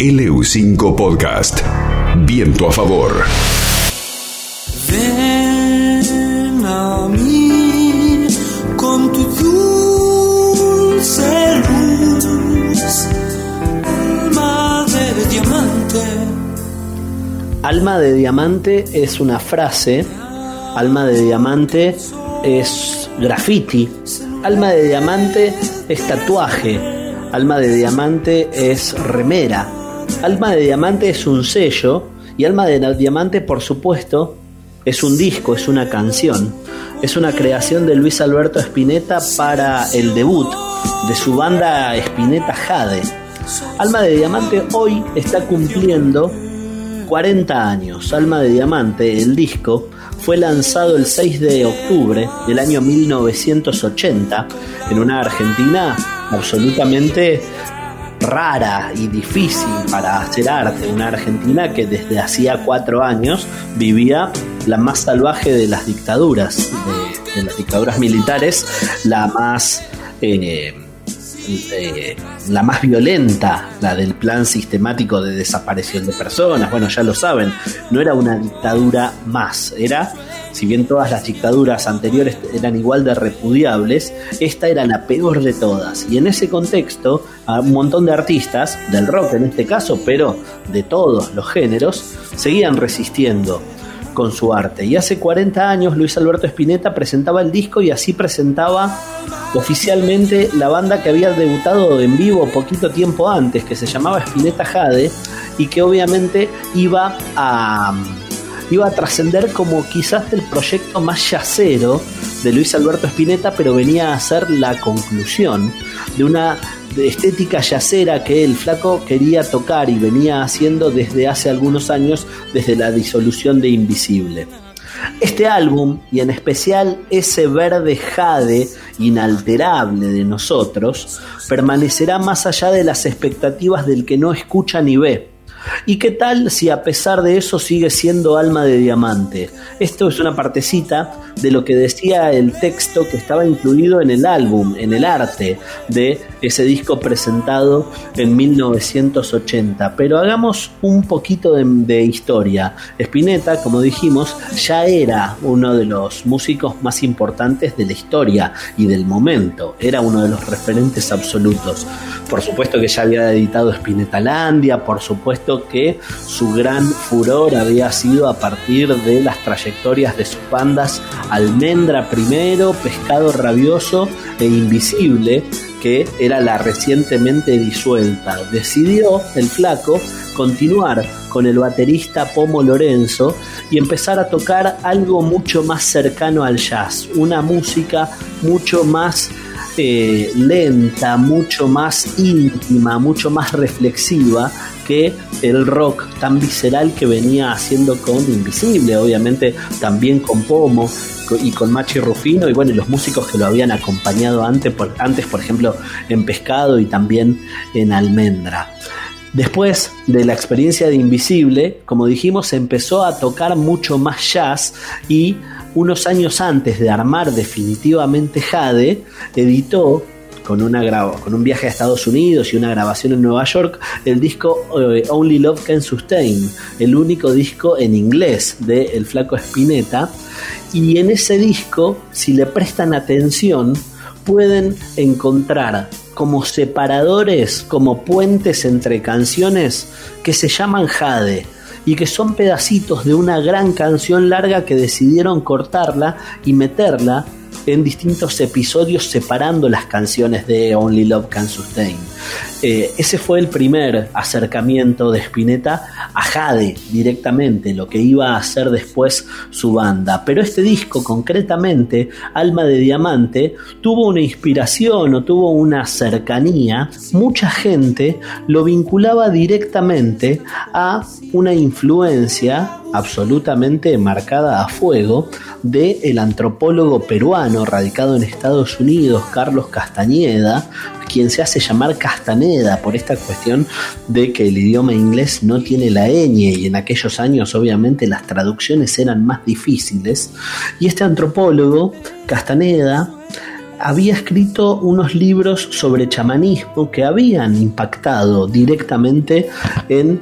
LU5 Podcast. Viento a favor. Ven a mí con tu dulce luz, alma de diamante. Alma de diamante es una frase, alma de diamante es graffiti, alma de diamante es tatuaje, alma de diamante es remera, alma de diamante es un sello y alma de diamante por supuesto es un disco, es una canción, es una creación de Luis Alberto Spinetta para el debut de su banda Spinetta Jade. Alma de Diamante hoy está cumpliendo 40 años. Alma de Diamante, el disco, fue lanzado el 6 de octubre del año 1980 en una Argentina absolutamente rara y difícil para hacer arte. Una Argentina que desde hacía cuatro años vivía la más salvaje de las dictaduras, de, las dictaduras militares, la más... eh, eh, la más violenta, la del plan sistemático de desaparición de personas. Bueno, ya lo saben, no era una dictadura más, era, si bien todas las dictaduras anteriores eran igual de repudiables, esta era la peor de todas. Y en ese contexto, a un montón de artistas, del rock en este caso, pero de todos los géneros, seguían resistiendo con su arte. Y hace 40 años Luis Alberto Spinetta presentaba el disco y así presentaba oficialmente la banda que había debutado en vivo poquito tiempo antes, que se llamaba Spinetta Jade y que obviamente iba a iba a trascender como quizás el proyecto más yacero de Luis Alberto Spinetta, pero venía a ser la conclusión de una estética yacera que el flaco quería tocar y venía haciendo desde hace algunos años, desde la disolución de Invisible. Este álbum, y en especial ese verde jade inalterable de nosotros, permanecerá más allá de las expectativas del que no escucha ni ve. ¿Y qué tal si a pesar de eso sigue siendo alma de diamante? Esto es una partecita de lo que decía el texto que estaba incluido en el álbum, en el arte de ese disco presentado en 1980. Pero hagamos un poquito de, historia. Spinetta, como dijimos, ya era uno de los músicos más importantes de la historia y del momento. Era uno de los referentes absolutos. Por supuesto que ya había editado Spinetalandia, por supuesto que su gran furor había sido a partir de las trayectorias de sus bandas Almendra primero, Pescado Rabioso e Invisible, que era la recientemente disuelta. Decidió el flaco continuar con el baterista Pomo Lorenzo y empezar a tocar algo mucho más cercano al jazz, una música mucho más lenta, mucho más íntima, mucho más reflexiva que el rock tan visceral que venía haciendo con Invisible, obviamente también con Pomo y con Machi Rufino y bueno, los músicos que lo habían acompañado antes por, antes, por ejemplo, en Pescado y también en Almendra. Después de la experiencia de Invisible, como dijimos, empezó a tocar mucho más jazz y unos años antes de armar definitivamente Jade, editó con, una con un viaje a Estados Unidos y una grabación en Nueva York, el disco eh, Only Love Can Sustain, el único disco en inglés de El Flaco Spinetta. Y en ese disco, si le prestan atención, pueden encontrar como separadores, como puentes entre canciones que se llaman Jade y que son pedacitos de una gran canción larga que decidieron cortarla y meterla en distintos episodios separando las canciones de Only Love Can Sustain. Eh, ese fue el primer acercamiento de Spinetta a Jade directamente, lo que iba a hacer después su banda. Pero este disco concretamente, Alma de Diamante, tuvo una inspiración o tuvo una cercanía. Mucha gente lo vinculaba directamente a una influencia absolutamente marcada a fuego de el antropólogo peruano radicado en Estados Unidos, Carlos Castañeda, quien se hace llamar Castaneda por esta cuestión de que el idioma inglés no tiene la ñ y en aquellos años obviamente las traducciones eran más difíciles. Y este antropólogo, Castaneda, había escrito unos libros sobre chamanismo que habían impactado directamente en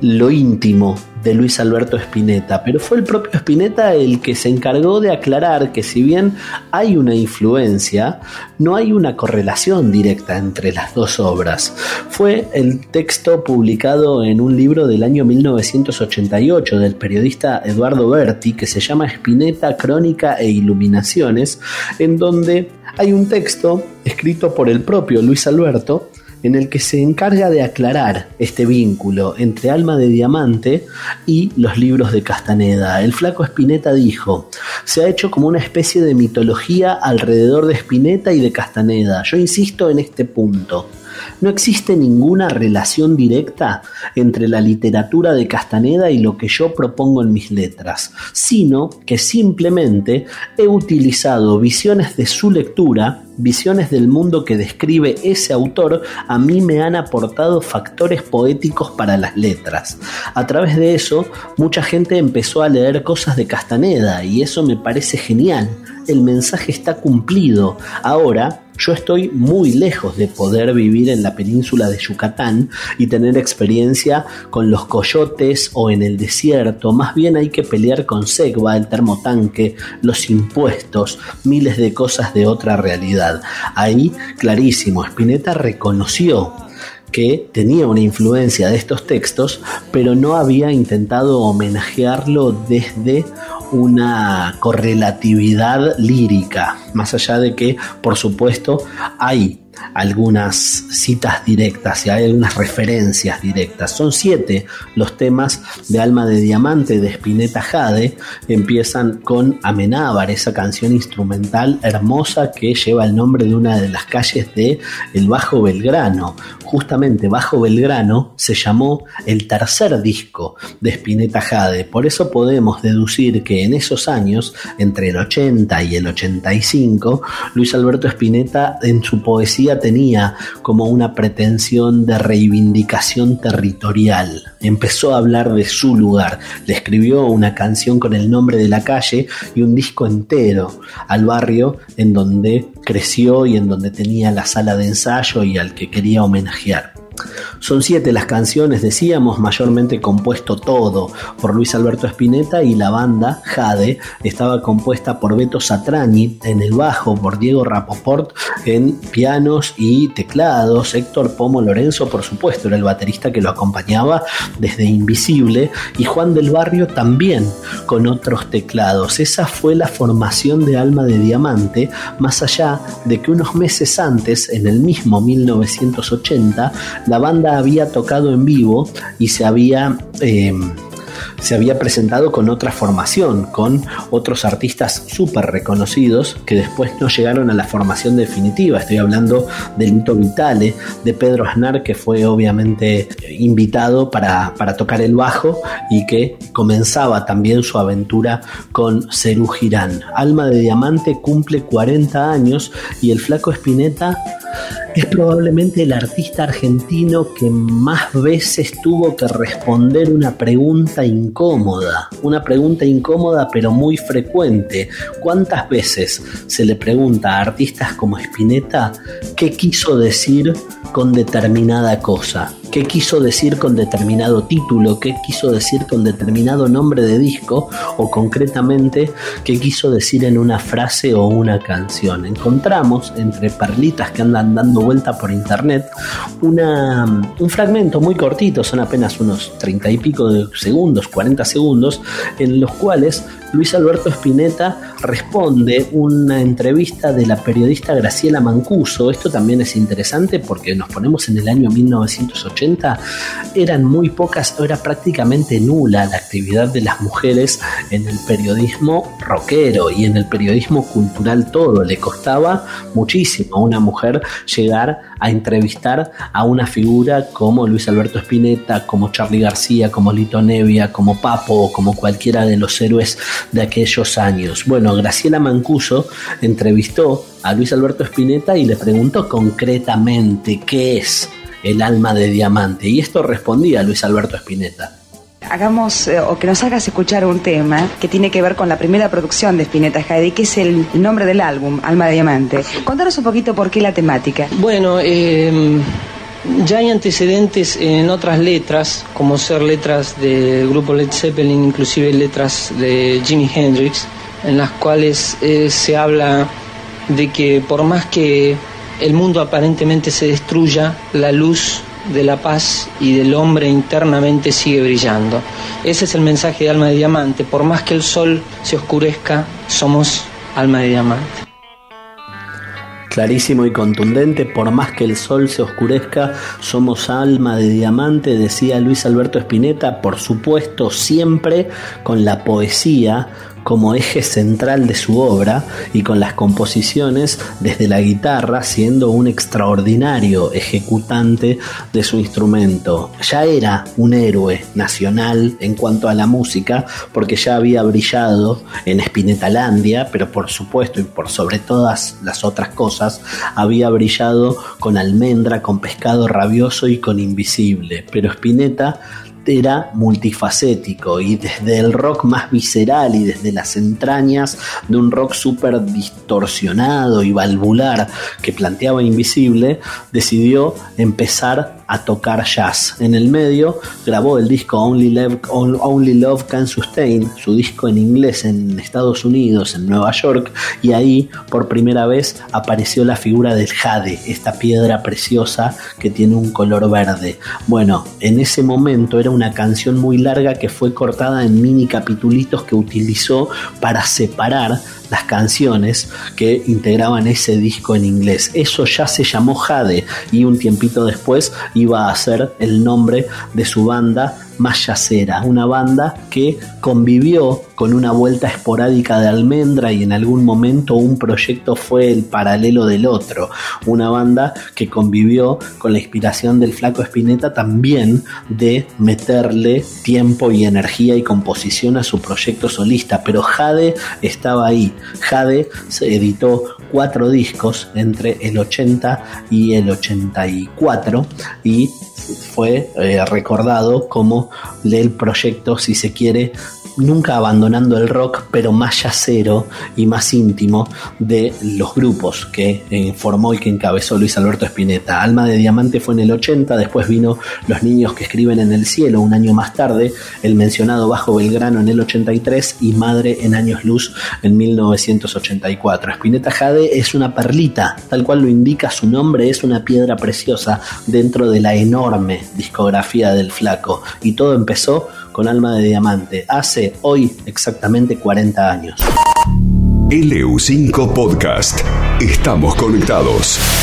lo íntimo de Luis Alberto Spinetta, pero fue el propio Spinetta el que se encargó de aclarar que si bien hay una influencia, no hay una correlación directa entre las dos obras. Fue el texto publicado en un libro del año 1988 del periodista Eduardo Berti que se llama Spinetta, Crónica e Iluminaciones, en donde hay un texto escrito por el propio Luis Alberto en el que se encarga de aclarar este vínculo entre Alma de Diamante y los libros de Castaneda. El flaco Spinetta dijo, se ha hecho como una especie de mitología alrededor de Spinetta y de Castaneda. Yo insisto en este punto. No existe ninguna relación directa entre la literatura de Castaneda y lo que yo propongo en mis letras, sino que simplemente he utilizado visiones de su lectura, visiones del mundo que describe ese autor, a mí me han aportado factores poéticos para las letras. A través de eso, mucha gente empezó a leer cosas de Castaneda y eso me parece genial. El mensaje está cumplido. Ahora, yo estoy muy lejos de poder vivir en la península de Yucatán y tener experiencia con los coyotes o en el desierto. Más bien hay que pelear con Segva, el termotanque, los impuestos, miles de cosas de otra realidad. Ahí, clarísimo, Spinetta reconoció que tenía una influencia de estos textos, pero no había intentado homenajearlo desde una correlatividad lírica, más allá de que, por supuesto, hay algunas citas directas y hay algunas referencias directas. Son siete los temas de Alma de Diamante de Spinetta Jade. Empiezan con Amenábar, esa canción instrumental hermosa que lleva el nombre de una de las calles de el Bajo Belgrano. Justamente Bajo Belgrano se llamó el tercer disco de Spinetta Jade. Por eso podemos deducir que en esos años, entre el 80 y el 85, Luis Alberto Spinetta en su poesía tenía como una pretensión de reivindicación territorial. Empezó a hablar de su lugar. Le escribió una canción con el nombre de la calle y un disco entero al barrio en donde creció y en donde tenía la sala de ensayo y al que quería homenajear. Son siete las canciones, decíamos, mayormente compuesto todo por Luis Alberto Spinetta y la banda Jade estaba compuesta por Beto Satrani en el bajo, por Diego Rapoport en pianos y teclados, Héctor Pomo Lorenzo, por supuesto, era el baterista que lo acompañaba desde Invisible y Juan del Barrio también con otros teclados. Esa fue la formación de Alma de Diamante, más allá de que unos meses antes, en el mismo 1980, la banda había tocado en vivo y se había... Eh, se había presentado con otra formación, con otros artistas súper reconocidos que después no llegaron a la formación definitiva. Estoy hablando de Lito Vitale, de Pedro Aznar, que fue obviamente invitado para, para tocar el bajo y que comenzaba también su aventura con Cerú Girán. Alma de Diamante cumple 40 años y el flaco Espineta es probablemente el artista argentino que más veces tuvo que responder una pregunta incómoda, una pregunta incómoda pero muy frecuente. ¿Cuántas veces se le pregunta a artistas como Spinetta qué quiso decir con determinada cosa? Qué quiso decir con determinado título, qué quiso decir con determinado nombre de disco o concretamente qué quiso decir en una frase o una canción. Encontramos entre perlitas que andan dando vuelta por internet una, un fragmento muy cortito, son apenas unos 30 y pico de segundos, 40 segundos, en los cuales Luis Alberto Spinetta responde una entrevista de la periodista Graciela Mancuso. Esto también es interesante porque nos ponemos en el año 1980, eran muy pocas, era prácticamente nula la actividad de las mujeres en el periodismo rockero y en el periodismo cultural todo. Le costaba muchísimo a una mujer llegar a entrevistar a una figura como Luis Alberto Spinetta, como Charlie García, como Lito Nevia, como Papo como cualquiera de los héroes de aquellos años. Bueno, Graciela Mancuso entrevistó a Luis Alberto Spinetta y le preguntó concretamente qué es el alma de diamante. Y esto respondía Luis Alberto Spinetta. hagamos eh, o que nos hagas escuchar un tema que tiene que ver con la primera producción de Spinetta Jade, que es el nombre del álbum, Alma de Diamante. Contanos un poquito por qué la temática. Bueno, eh, ya hay antecedentes en otras letras, como ser letras del grupo Led Zeppelin, inclusive letras de Jimi Hendrix, en las cuales eh, se habla de que por más que el mundo aparentemente se destruya, la luz de la paz y del hombre internamente sigue brillando. Ese es el mensaje de Alma de Diamante. Por más que el sol se oscurezca, somos alma de diamante clarísimo y contundente, por más que el sol se oscurezca, somos alma de diamante, decía Luis Alberto Spinetta, por supuesto, siempre con la poesía como eje central de su obra y con las composiciones desde la guitarra siendo un extraordinario ejecutante de su instrumento. Ya era un héroe nacional en cuanto a la música porque ya había brillado en Spinetalandia, pero por supuesto y por sobre todas las otras cosas había brillado con Almendra, con Pescado Rabioso y con Invisible. Pero Spinetta era multifacético y desde el rock más visceral y desde las entrañas de un rock súper distorsionado y valvular que planteaba Invisible, decidió empezar a tocar jazz. En el medio grabó el disco Only Love, Only Love Can Sustain, su disco en inglés en Estados Unidos, en Nueva York, y ahí por primera vez apareció la figura del jade, esta piedra preciosa que tiene un color verde. Bueno, en ese momento era una canción muy larga que fue cortada en mini capitulitos que utilizó para separar las canciones que integraban ese disco en inglés. Eso ya se llamó Jade y un tiempito después iba a ser el nombre de su banda más una banda que convivió con una vuelta esporádica de Almendra y en algún momento un proyecto fue el paralelo del otro, una banda que convivió con la inspiración del flaco Espineta también de meterle tiempo y energía y composición a su proyecto solista, pero Jade estaba ahí, Jade se editó cuatro discos entre el 80 y el 84 y fue eh, recordado como el proyecto, si se quiere, nunca abandonando el rock, pero más yacero y más íntimo de los grupos que eh, formó y que encabezó Luis Alberto Spinetta. Alma de Diamante fue en el 80, después vino Los Niños que Escriben en el Cielo un año más tarde, el mencionado Bajo Belgrano en el 83 y Madre en Años Luz en 1984. Spinetta Jade es una perlita, tal cual lo indica su nombre, es una piedra preciosa dentro de la enorme discografía del flaco y todo empezó con Alma de Diamante hace hoy exactamente 40 años. LU5 Podcast. Estamos conectados.